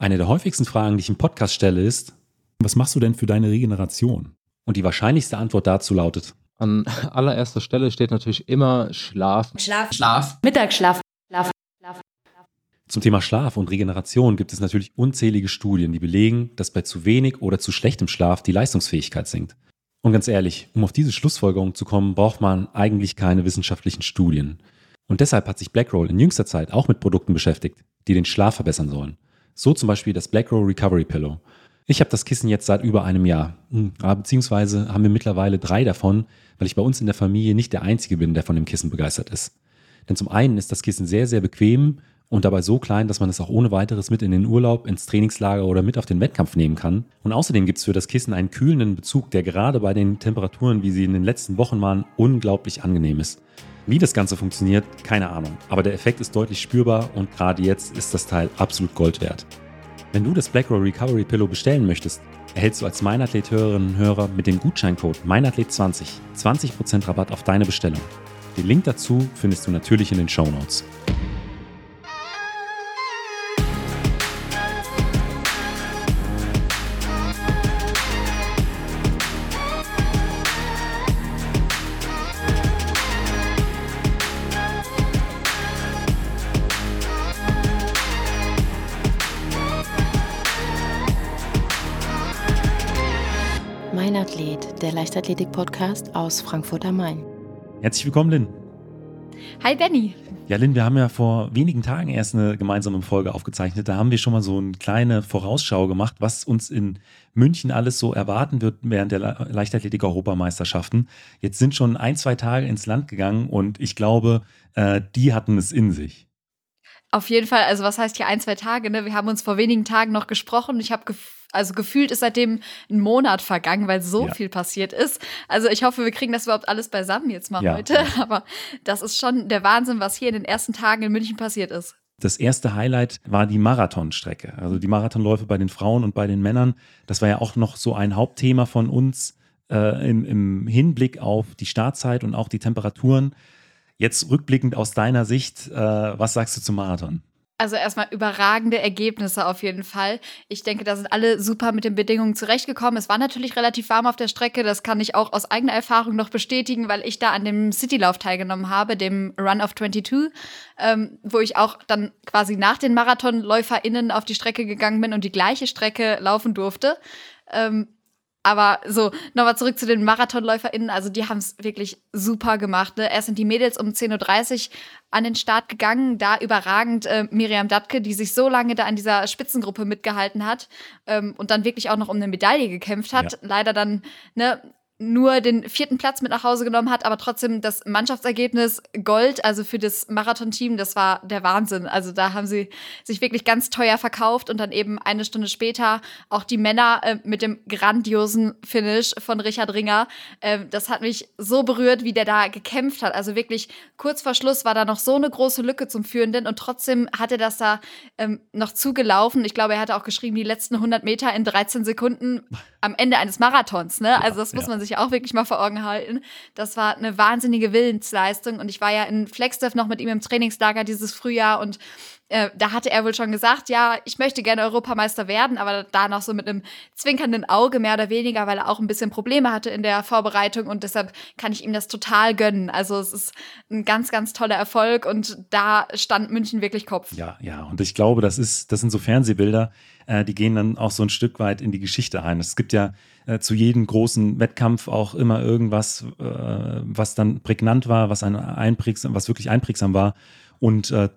Eine der häufigsten Fragen, die ich im Podcast stelle, ist, was machst du denn für deine Regeneration? Und die wahrscheinlichste Antwort dazu lautet, an allererster Stelle steht natürlich immer Schlaf. Schlaf. Schlaf. Mittagsschlaf. Schlaf. Schlaf. Zum Thema Schlaf und Regeneration gibt es natürlich unzählige Studien, die belegen, dass bei zu wenig oder zu schlechtem Schlaf die Leistungsfähigkeit sinkt. Und ganz ehrlich, um auf diese Schlussfolgerung zu kommen, braucht man eigentlich keine wissenschaftlichen Studien. Und deshalb hat sich Blackroll in jüngster Zeit auch mit Produkten beschäftigt, die den Schlaf verbessern sollen. So zum Beispiel das Blackroll Recovery Pillow. Ich habe das Kissen jetzt seit über einem Jahr. Hm, beziehungsweise haben wir mittlerweile drei davon, weil ich bei uns in der Familie nicht der Einzige bin, der von dem Kissen begeistert ist. Denn zum einen ist das Kissen sehr, sehr bequem und dabei so klein, dass man es auch ohne weiteres mit in den Urlaub, ins Trainingslager oder mit auf den Wettkampf nehmen kann. Und außerdem gibt es für das Kissen einen kühlenden Bezug, der gerade bei den Temperaturen, wie sie in den letzten Wochen waren, unglaublich angenehm ist. Wie das Ganze funktioniert, keine Ahnung. Aber der Effekt ist deutlich spürbar und gerade jetzt ist das Teil absolut Gold wert. Wenn du das BlackRoll Recovery Pillow bestellen möchtest, erhältst du als Meinathlet-Hörerinnen und Hörer mit dem Gutscheincode Meinathlet20 20% Rabatt auf deine Bestellung. Den Link dazu findest du natürlich in den Show Notes. Leichtathletik-Podcast aus Frankfurt am Main. Herzlich willkommen, Lynn. Hi, Benny. Ja, Lynn, wir haben ja vor wenigen Tagen erst eine gemeinsame Folge aufgezeichnet. Da haben wir schon mal so eine kleine Vorausschau gemacht, was uns in München alles so erwarten wird während der Leichtathletik-Europameisterschaften. Jetzt sind schon ein, zwei Tage ins Land gegangen und ich glaube, äh, die hatten es in sich. Auf jeden Fall, also was heißt hier ein, zwei Tage? Ne? Wir haben uns vor wenigen Tagen noch gesprochen. Ich habe also gefühlt ist seitdem ein Monat vergangen, weil so ja. viel passiert ist. Also ich hoffe, wir kriegen das überhaupt alles beisammen jetzt mal ja. heute. Aber das ist schon der Wahnsinn, was hier in den ersten Tagen in München passiert ist. Das erste Highlight war die Marathonstrecke. Also die Marathonläufe bei den Frauen und bei den Männern. Das war ja auch noch so ein Hauptthema von uns äh, im, im Hinblick auf die Startzeit und auch die Temperaturen. Jetzt rückblickend aus deiner Sicht, äh, was sagst du zum Marathon? Also erstmal überragende Ergebnisse auf jeden Fall. Ich denke, da sind alle super mit den Bedingungen zurechtgekommen. Es war natürlich relativ warm auf der Strecke. Das kann ich auch aus eigener Erfahrung noch bestätigen, weil ich da an dem Citylauf teilgenommen habe, dem Run of 22, ähm, wo ich auch dann quasi nach den MarathonläuferInnen auf die Strecke gegangen bin und die gleiche Strecke laufen durfte. Ähm, aber so, nochmal zurück zu den MarathonläuferInnen. Also, die haben es wirklich super gemacht. Ne? Erst sind die Mädels um 10.30 Uhr an den Start gegangen. Da überragend äh, Miriam Datke, die sich so lange da in dieser Spitzengruppe mitgehalten hat ähm, und dann wirklich auch noch um eine Medaille gekämpft hat. Ja. Leider dann ne, nur den vierten Platz mit nach Hause genommen hat, aber trotzdem das Mannschaftsergebnis Gold, also für das Marathon-Team, das war der Wahnsinn. Also da haben sie sich wirklich ganz teuer verkauft und dann eben eine Stunde später auch die Männer äh, mit dem grandiosen Finish von Richard Ringer. Äh, das hat mich so berührt, wie der da gekämpft hat. Also wirklich kurz vor Schluss war da noch so eine große Lücke zum Führenden und trotzdem hat er das da ähm, noch zugelaufen. Ich glaube, er hatte auch geschrieben, die letzten 100 Meter in 13 Sekunden am Ende eines Marathons. Ne? Also das muss man sich sich auch wirklich mal vor Augen halten. Das war eine wahnsinnige Willensleistung und ich war ja in Flagstaff noch mit ihm im Trainingslager dieses Frühjahr und äh, da hatte er wohl schon gesagt, ja, ich möchte gerne Europameister werden, aber da noch so mit einem zwinkernden Auge mehr oder weniger, weil er auch ein bisschen Probleme hatte in der Vorbereitung und deshalb kann ich ihm das total gönnen. Also es ist ein ganz, ganz toller Erfolg und da stand München wirklich Kopf. Ja, ja, und ich glaube, das ist, das sind so Fernsehbilder, äh, die gehen dann auch so ein Stück weit in die Geschichte ein. Es gibt ja äh, zu jedem großen Wettkampf auch immer irgendwas, äh, was dann prägnant war, was ein einprägsam, was wirklich einprägsam war. Und äh,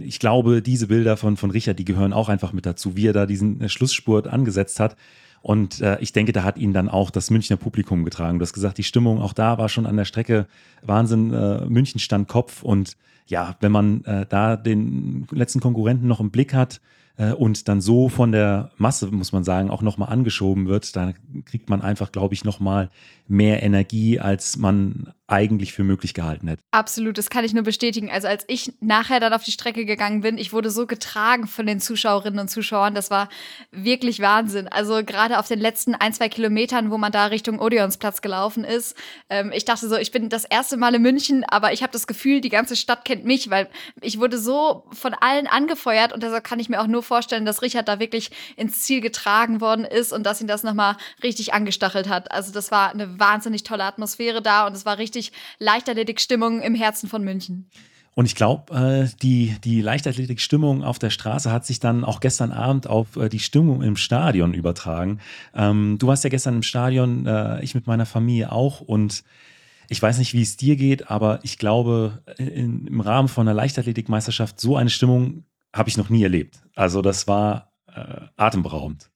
ich glaube, diese Bilder von, von Richard, die gehören auch einfach mit dazu, wie er da diesen äh, Schlussspurt angesetzt hat. Und äh, ich denke, da hat ihn dann auch das Münchner Publikum getragen. Du hast gesagt, die Stimmung auch da war schon an der Strecke Wahnsinn. Äh, München stand Kopf. Und ja, wenn man äh, da den letzten Konkurrenten noch im Blick hat, äh, und dann so von der Masse, muss man sagen, auch nochmal angeschoben wird, dann kriegt man einfach, glaube ich, nochmal mehr Energie, als man eigentlich für möglich gehalten hätte. Absolut, das kann ich nur bestätigen. Also als ich nachher dann auf die Strecke gegangen bin, ich wurde so getragen von den Zuschauerinnen und Zuschauern, das war wirklich Wahnsinn. Also gerade auf den letzten ein, zwei Kilometern, wo man da Richtung Odeonsplatz gelaufen ist, ähm, ich dachte so, ich bin das erste Mal in München, aber ich habe das Gefühl, die ganze Stadt kennt mich, weil ich wurde so von allen angefeuert und deshalb kann ich mir auch nur nur vorstellen, dass Richard da wirklich ins Ziel getragen worden ist und dass ihn das nochmal richtig angestachelt hat. Also das war eine wahnsinnig tolle Atmosphäre da und es war richtig Leichtathletik-Stimmung im Herzen von München. Und ich glaube, äh, die, die Leichtathletik-Stimmung auf der Straße hat sich dann auch gestern Abend auf äh, die Stimmung im Stadion übertragen. Ähm, du warst ja gestern im Stadion, äh, ich mit meiner Familie auch. Und ich weiß nicht, wie es dir geht, aber ich glaube, im Rahmen von einer Leichtathletikmeisterschaft so eine Stimmung habe ich noch nie erlebt. Also das war äh, atemberaubend.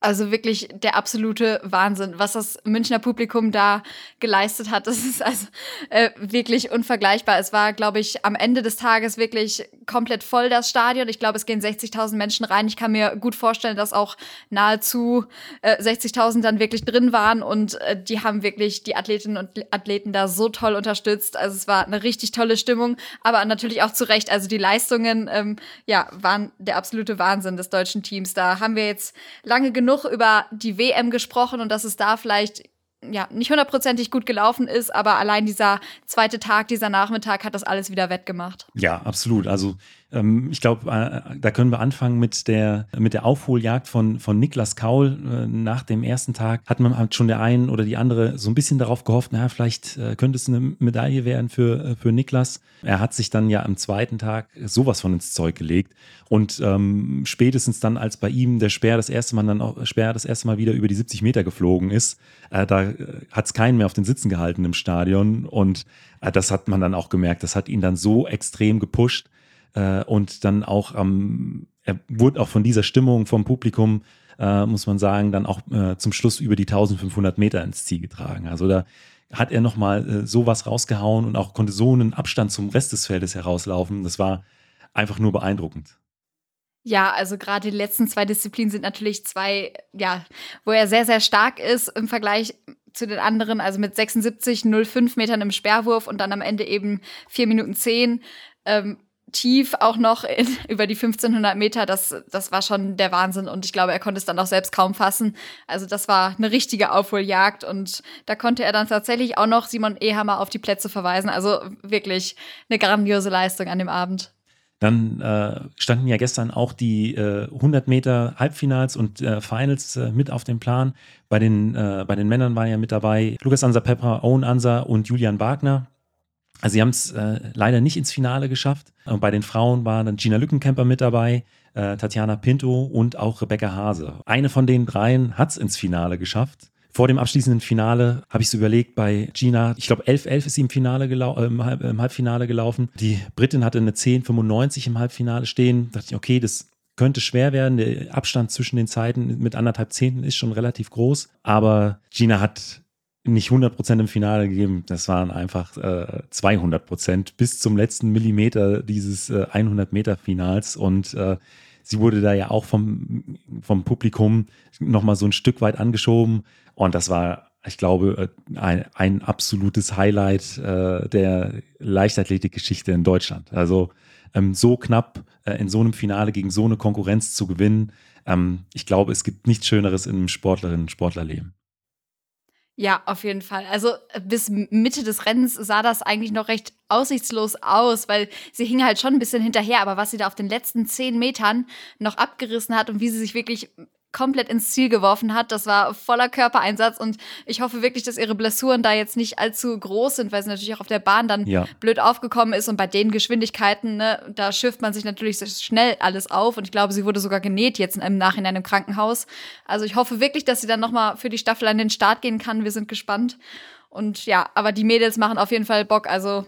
Also wirklich der absolute Wahnsinn, was das Münchner Publikum da geleistet hat. Das ist also äh, wirklich unvergleichbar. Es war, glaube ich, am Ende des Tages wirklich komplett voll das Stadion. Ich glaube, es gehen 60.000 Menschen rein. Ich kann mir gut vorstellen, dass auch nahezu äh, 60.000 dann wirklich drin waren und äh, die haben wirklich die Athletinnen und Athleten da so toll unterstützt. Also es war eine richtig tolle Stimmung, aber natürlich auch zu Recht. Also die Leistungen, ähm, ja, waren der absolute Wahnsinn des deutschen Teams. Da haben wir jetzt lange genug genug über die WM gesprochen und dass es da vielleicht ja, nicht hundertprozentig gut gelaufen ist, aber allein dieser zweite Tag, dieser Nachmittag hat das alles wieder wettgemacht. Ja, absolut. Also ich glaube, äh, da können wir anfangen mit der, mit der Aufholjagd von, von Niklas Kaul. Äh, nach dem ersten Tag hat man halt schon der einen oder die andere so ein bisschen darauf gehofft, naja, vielleicht äh, könnte es eine Medaille werden für, äh, für Niklas. Er hat sich dann ja am zweiten Tag sowas von ins Zeug gelegt. Und ähm, spätestens dann, als bei ihm der Speer das erste Mal dann auch Speer das erste Mal wieder über die 70 Meter geflogen ist, äh, da äh, hat es keinen mehr auf den Sitzen gehalten im Stadion. Und das hat man dann auch gemerkt. Das hat ihn dann so extrem gepusht äh, und dann auch ähm, er wurde auch von dieser Stimmung vom Publikum, äh, muss man sagen, dann auch äh, zum Schluss über die 1500 Meter ins Ziel getragen. Also da hat er nochmal äh, sowas rausgehauen und auch konnte so einen Abstand zum Rest des Feldes herauslaufen. Das war einfach nur beeindruckend. Ja, also gerade die letzten zwei Disziplinen sind natürlich zwei, ja, wo er sehr, sehr stark ist im Vergleich zu den anderen, also mit 76, 05 Metern im Sperrwurf und dann am Ende eben 4 Minuten 10. Ähm, tief auch noch in, über die 1500 Meter, das, das war schon der Wahnsinn und ich glaube, er konnte es dann auch selbst kaum fassen. Also das war eine richtige Aufholjagd und da konnte er dann tatsächlich auch noch Simon Ehammer auf die Plätze verweisen. Also wirklich eine grandiose Leistung an dem Abend. Dann äh, standen ja gestern auch die äh, 100 Meter Halbfinals und äh, Finals äh, mit auf dem Plan. Bei den, äh, bei den Männern waren ja mit dabei Lukas Ansa Pepper, Owen Ansa und Julian Wagner. Also sie haben es äh, leider nicht ins Finale geschafft. Und bei den Frauen waren dann Gina Lückenkämper mit dabei, äh, Tatjana Pinto und auch Rebecca Hase. Eine von den dreien hat es ins Finale geschafft. Vor dem abschließenden Finale habe ich so überlegt, bei Gina, ich glaube 11-11 ist sie im, Finale äh, im, Halb im, Halbfinale gelaufen. Die Britin hatte eine 10,95 im Halbfinale stehen. Da dachte ich, okay, das könnte schwer werden. Der Abstand zwischen den Zeiten mit anderthalb Zehnten ist schon relativ groß. Aber Gina hat nicht 100% im Finale gegeben, das waren einfach äh, 200% bis zum letzten Millimeter dieses äh, 100-Meter-Finals und äh, sie wurde da ja auch vom, vom Publikum nochmal so ein Stück weit angeschoben und das war, ich glaube, äh, ein, ein absolutes Highlight äh, der Leichtathletikgeschichte in Deutschland. Also ähm, so knapp äh, in so einem Finale gegen so eine Konkurrenz zu gewinnen, ähm, ich glaube, es gibt nichts Schöneres in einem Sportlerinnen- und Sportlerleben. Ja, auf jeden Fall. Also äh, bis Mitte des Rennens sah das eigentlich noch recht aussichtslos aus, weil sie hing halt schon ein bisschen hinterher. Aber was sie da auf den letzten zehn Metern noch abgerissen hat und wie sie sich wirklich komplett ins Ziel geworfen hat. Das war voller Körpereinsatz und ich hoffe wirklich, dass ihre Blessuren da jetzt nicht allzu groß sind, weil sie natürlich auch auf der Bahn dann ja. blöd aufgekommen ist und bei den Geschwindigkeiten, ne, da schifft man sich natürlich schnell alles auf und ich glaube, sie wurde sogar genäht jetzt im Nachhinein im Krankenhaus. Also ich hoffe wirklich, dass sie dann nochmal für die Staffel an den Start gehen kann. Wir sind gespannt. Und ja, aber die Mädels machen auf jeden Fall Bock. Also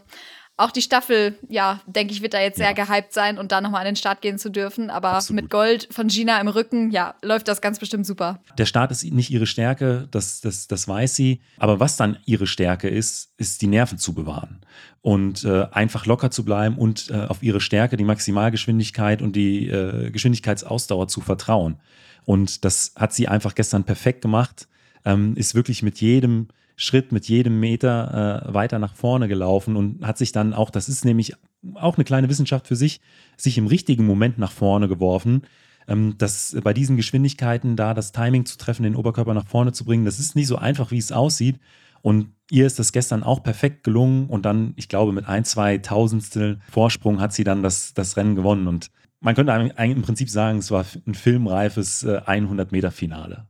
auch die Staffel, ja, denke ich, wird da jetzt ja. sehr gehypt sein und da nochmal an den Start gehen zu dürfen. Aber Absolut. mit Gold von Gina im Rücken, ja, läuft das ganz bestimmt super. Der Start ist nicht ihre Stärke, das, das, das weiß sie. Aber was dann ihre Stärke ist, ist die Nerven zu bewahren und äh, einfach locker zu bleiben und äh, auf ihre Stärke, die Maximalgeschwindigkeit und die äh, Geschwindigkeitsausdauer zu vertrauen. Und das hat sie einfach gestern perfekt gemacht. Ähm, ist wirklich mit jedem Schritt mit jedem Meter äh, weiter nach vorne gelaufen und hat sich dann auch, das ist nämlich auch eine kleine Wissenschaft für sich, sich im richtigen Moment nach vorne geworfen. Ähm, das, bei diesen Geschwindigkeiten da das Timing zu treffen, den Oberkörper nach vorne zu bringen, das ist nicht so einfach, wie es aussieht. Und ihr ist das gestern auch perfekt gelungen und dann, ich glaube, mit ein, zwei Tausendstel Vorsprung hat sie dann das, das Rennen gewonnen. Und man könnte im Prinzip sagen, es war ein filmreifes 100 Meter Finale.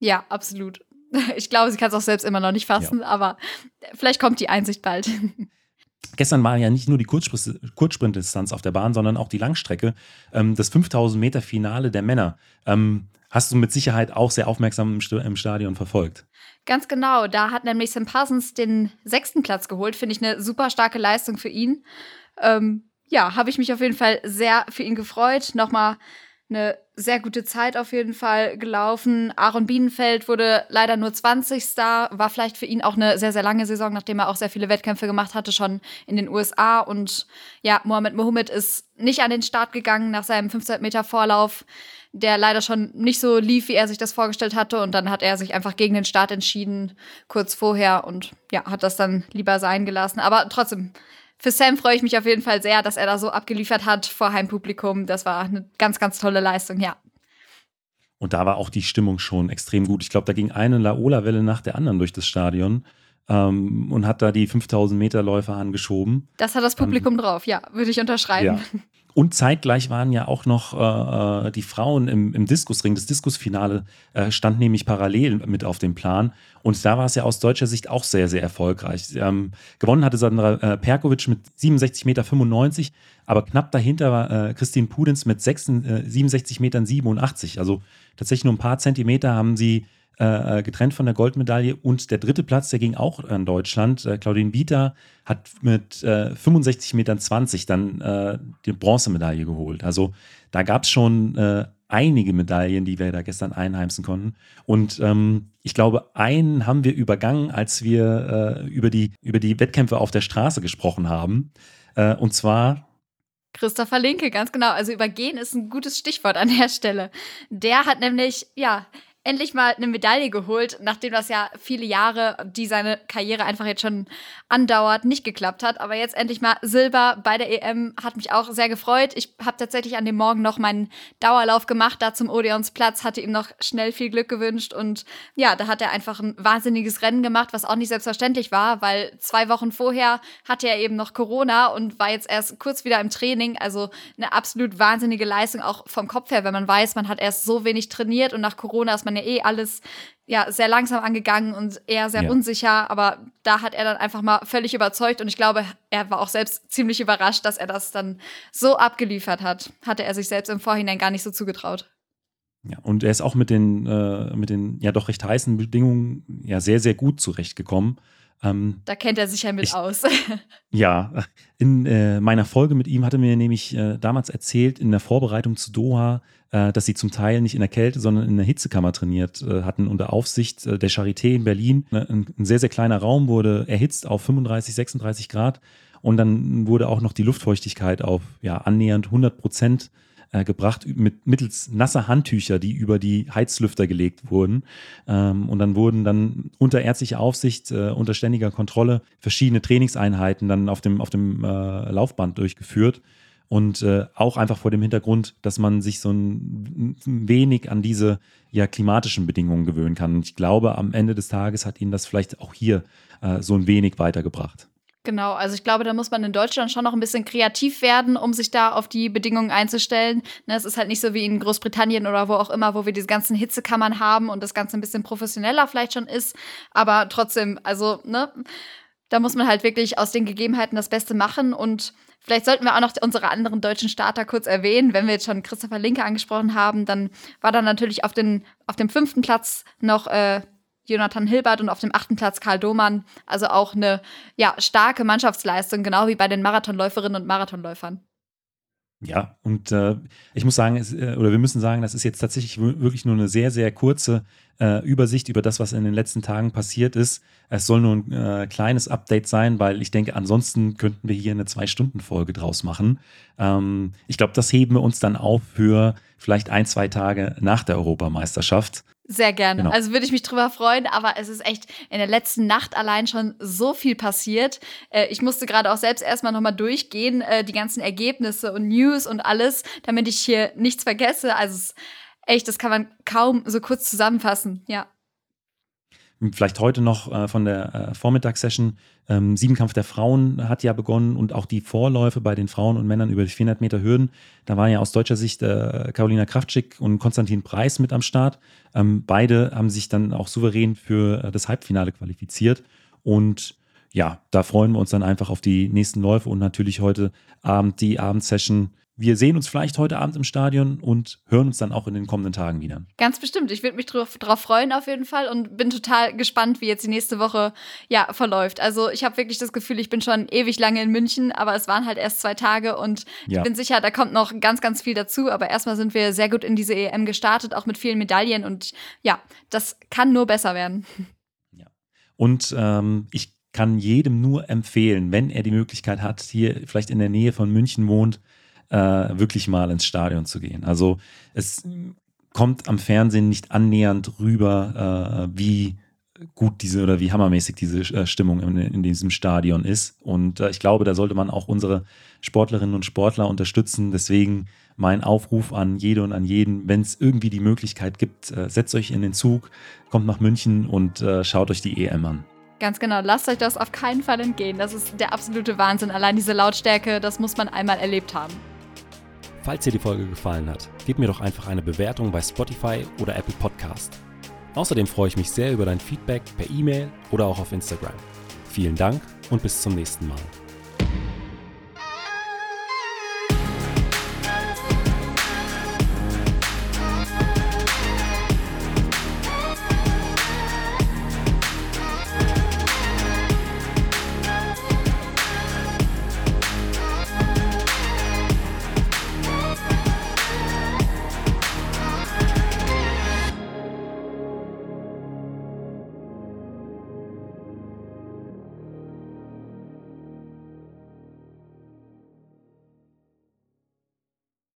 Ja, absolut. Ich glaube, sie kann es auch selbst immer noch nicht fassen, ja. aber vielleicht kommt die Einsicht bald. Gestern war ja nicht nur die Kurzsprintdistanz auf der Bahn, sondern auch die Langstrecke. Ähm, das 5000 Meter Finale der Männer. Ähm, hast du mit Sicherheit auch sehr aufmerksam im Stadion verfolgt. Ganz genau. Da hat nämlich Sam Parsons den sechsten Platz geholt. Finde ich eine super starke Leistung für ihn. Ähm, ja, habe ich mich auf jeden Fall sehr für ihn gefreut. Nochmal eine sehr gute Zeit auf jeden Fall gelaufen. Aaron Bienenfeld wurde leider nur 20. War vielleicht für ihn auch eine sehr, sehr lange Saison, nachdem er auch sehr viele Wettkämpfe gemacht hatte, schon in den USA. Und ja, Mohamed Mohamed ist nicht an den Start gegangen nach seinem 15 Meter Vorlauf, der leider schon nicht so lief, wie er sich das vorgestellt hatte. Und dann hat er sich einfach gegen den Start entschieden, kurz vorher. Und ja, hat das dann lieber sein gelassen. Aber trotzdem für Sam freue ich mich auf jeden Fall sehr, dass er da so abgeliefert hat vor Heimpublikum. Das war eine ganz, ganz tolle Leistung, ja. Und da war auch die Stimmung schon extrem gut. Ich glaube, da ging eine Laola-Welle nach der anderen durch das Stadion ähm, und hat da die 5000 Meter Läufer angeschoben. Das hat das Publikum ähm, drauf, ja, würde ich unterschreiben. Ja. Und zeitgleich waren ja auch noch äh, äh, die Frauen im, im Diskusring. Das Diskusfinale äh, stand nämlich parallel mit auf dem Plan. Und da war es ja aus deutscher Sicht auch sehr, sehr erfolgreich. Ähm, gewonnen hatte Sandra äh, Perkovic mit 67,95 Meter, aber knapp dahinter war äh, Christine Pudens mit 6, 67 Metern 87. Also tatsächlich nur ein paar Zentimeter haben sie äh, äh, getrennt von der Goldmedaille. Und der dritte Platz, der ging auch an Deutschland. Äh, Claudine Bieter hat mit äh, 65,20 Metern dann äh, die Bronzemedaille geholt. Also da gab es schon äh, einige Medaillen, die wir da gestern einheimsen konnten. Und ähm, ich glaube, einen haben wir übergangen, als wir äh, über, die, über die Wettkämpfe auf der Straße gesprochen haben. Äh, und zwar Christopher Linke, ganz genau. Also übergehen ist ein gutes Stichwort an der Stelle. Der hat nämlich, ja, endlich mal eine Medaille geholt, nachdem das ja viele Jahre, die seine Karriere einfach jetzt schon andauert, nicht geklappt hat. Aber jetzt endlich mal Silber bei der EM hat mich auch sehr gefreut. Ich habe tatsächlich an dem Morgen noch meinen Dauerlauf gemacht, da zum Odeonsplatz, hatte ihm noch schnell viel Glück gewünscht und ja, da hat er einfach ein wahnsinniges Rennen gemacht, was auch nicht selbstverständlich war, weil zwei Wochen vorher hatte er eben noch Corona und war jetzt erst kurz wieder im Training. Also eine absolut wahnsinnige Leistung auch vom Kopf her, wenn man weiß, man hat erst so wenig trainiert und nach Corona ist man ja eh alles ja sehr langsam angegangen und eher sehr ja. unsicher, aber da hat er dann einfach mal völlig überzeugt und ich glaube, er war auch selbst ziemlich überrascht, dass er das dann so abgeliefert hat. Hatte er sich selbst im Vorhinein gar nicht so zugetraut. Ja, und er ist auch mit den, äh, mit den ja doch recht heißen Bedingungen ja sehr, sehr gut zurechtgekommen. Ähm, da kennt er sich ja mit ich, aus. ja, in äh, meiner Folge mit ihm hatte mir nämlich äh, damals erzählt, in der Vorbereitung zu Doha, äh, dass sie zum Teil nicht in der Kälte, sondern in der Hitzekammer trainiert äh, hatten unter Aufsicht äh, der Charité in Berlin. Ne, ein, ein, sehr, sehr kleiner Raum wurde erhitzt auf 35, 36 Grad und dann wurde auch noch die Luftfeuchtigkeit auf ja, annähernd 100 Prozent äh, gebracht mit, mittels nasser Handtücher, die über die Heizlüfter gelegt wurden. Ähm, und dann wurden dann unter ärztlicher Aufsicht, äh, unter ständiger Kontrolle verschiedene Trainingseinheiten dann auf dem, auf dem äh, Laufband durchgeführt. Und äh, auch einfach vor dem Hintergrund, dass man sich so ein wenig an diese ja, klimatischen Bedingungen gewöhnen kann. Und ich glaube, am Ende des Tages hat ihnen das vielleicht auch hier äh, so ein wenig weitergebracht. Genau, also ich glaube, da muss man in Deutschland schon noch ein bisschen kreativ werden, um sich da auf die Bedingungen einzustellen. Ne, es ist halt nicht so wie in Großbritannien oder wo auch immer, wo wir diese ganzen Hitzekammern haben und das Ganze ein bisschen professioneller vielleicht schon ist. Aber trotzdem, also, ne, da muss man halt wirklich aus den Gegebenheiten das Beste machen und Vielleicht sollten wir auch noch unsere anderen deutschen Starter kurz erwähnen. Wenn wir jetzt schon Christopher Linke angesprochen haben, dann war da natürlich auf, den, auf dem fünften Platz noch äh, Jonathan Hilbert und auf dem achten Platz Karl Domann. Also auch eine ja, starke Mannschaftsleistung, genau wie bei den Marathonläuferinnen und Marathonläufern. Ja, und äh, ich muss sagen, es, äh, oder wir müssen sagen, das ist jetzt tatsächlich wirklich nur eine sehr, sehr kurze äh, Übersicht über das, was in den letzten Tagen passiert ist. Es soll nur ein äh, kleines Update sein, weil ich denke, ansonsten könnten wir hier eine Zwei-Stunden-Folge draus machen. Ähm, ich glaube, das heben wir uns dann auf für vielleicht ein, zwei Tage nach der Europameisterschaft. Sehr gerne. Genau. Also würde ich mich drüber freuen, aber es ist echt in der letzten Nacht allein schon so viel passiert. Äh, ich musste gerade auch selbst erstmal nochmal durchgehen, äh, die ganzen Ergebnisse und News und alles, damit ich hier nichts vergesse. Also echt, das kann man kaum so kurz zusammenfassen, ja. Vielleicht heute noch äh, von der äh, Vormittagssession. Ähm, Siebenkampf der Frauen hat ja begonnen und auch die Vorläufe bei den Frauen und Männern über die 400 Meter Hürden. Da waren ja aus deutscher Sicht äh, Carolina Kraftschick und Konstantin Preis mit am Start. Ähm, beide haben sich dann auch souverän für äh, das Halbfinale qualifiziert. Und ja, da freuen wir uns dann einfach auf die nächsten Läufe und natürlich heute Abend die Abendsession wir sehen uns vielleicht heute Abend im Stadion und hören uns dann auch in den kommenden Tagen wieder. Ganz bestimmt. Ich würde mich darauf freuen auf jeden Fall und bin total gespannt, wie jetzt die nächste Woche ja, verläuft. Also ich habe wirklich das Gefühl, ich bin schon ewig lange in München, aber es waren halt erst zwei Tage und ja. ich bin sicher, da kommt noch ganz, ganz viel dazu. Aber erstmal sind wir sehr gut in diese EM gestartet, auch mit vielen Medaillen und ja, das kann nur besser werden. Ja. Und ähm, ich kann jedem nur empfehlen, wenn er die Möglichkeit hat, hier vielleicht in der Nähe von München wohnt, äh, wirklich mal ins Stadion zu gehen. Also es kommt am Fernsehen nicht annähernd rüber, äh, wie gut diese oder wie hammermäßig diese äh, Stimmung in, in, diesem Stadion ist. Und äh, ich glaube, da sollte man auch unsere Sportlerinnen und Sportler unterstützen. Deswegen mein Aufruf an jede und an jeden, wenn es irgendwie die Möglichkeit gibt, äh, setzt euch in den Zug, kommt nach München und äh, schaut euch die EM an. Ganz genau, lasst euch das auf keinen Fall entgehen. Das ist der absolute Wahnsinn. Allein diese Lautstärke, das muss man einmal erlebt haben. Falls dir die Folge gefallen hat, gib mir doch einfach eine Bewertung bei Spotify oder Apple Podcast. Außerdem freue ich mich sehr über dein Feedback per E-Mail oder auch auf Instagram. Vielen Dank und bis zum nächsten Mal.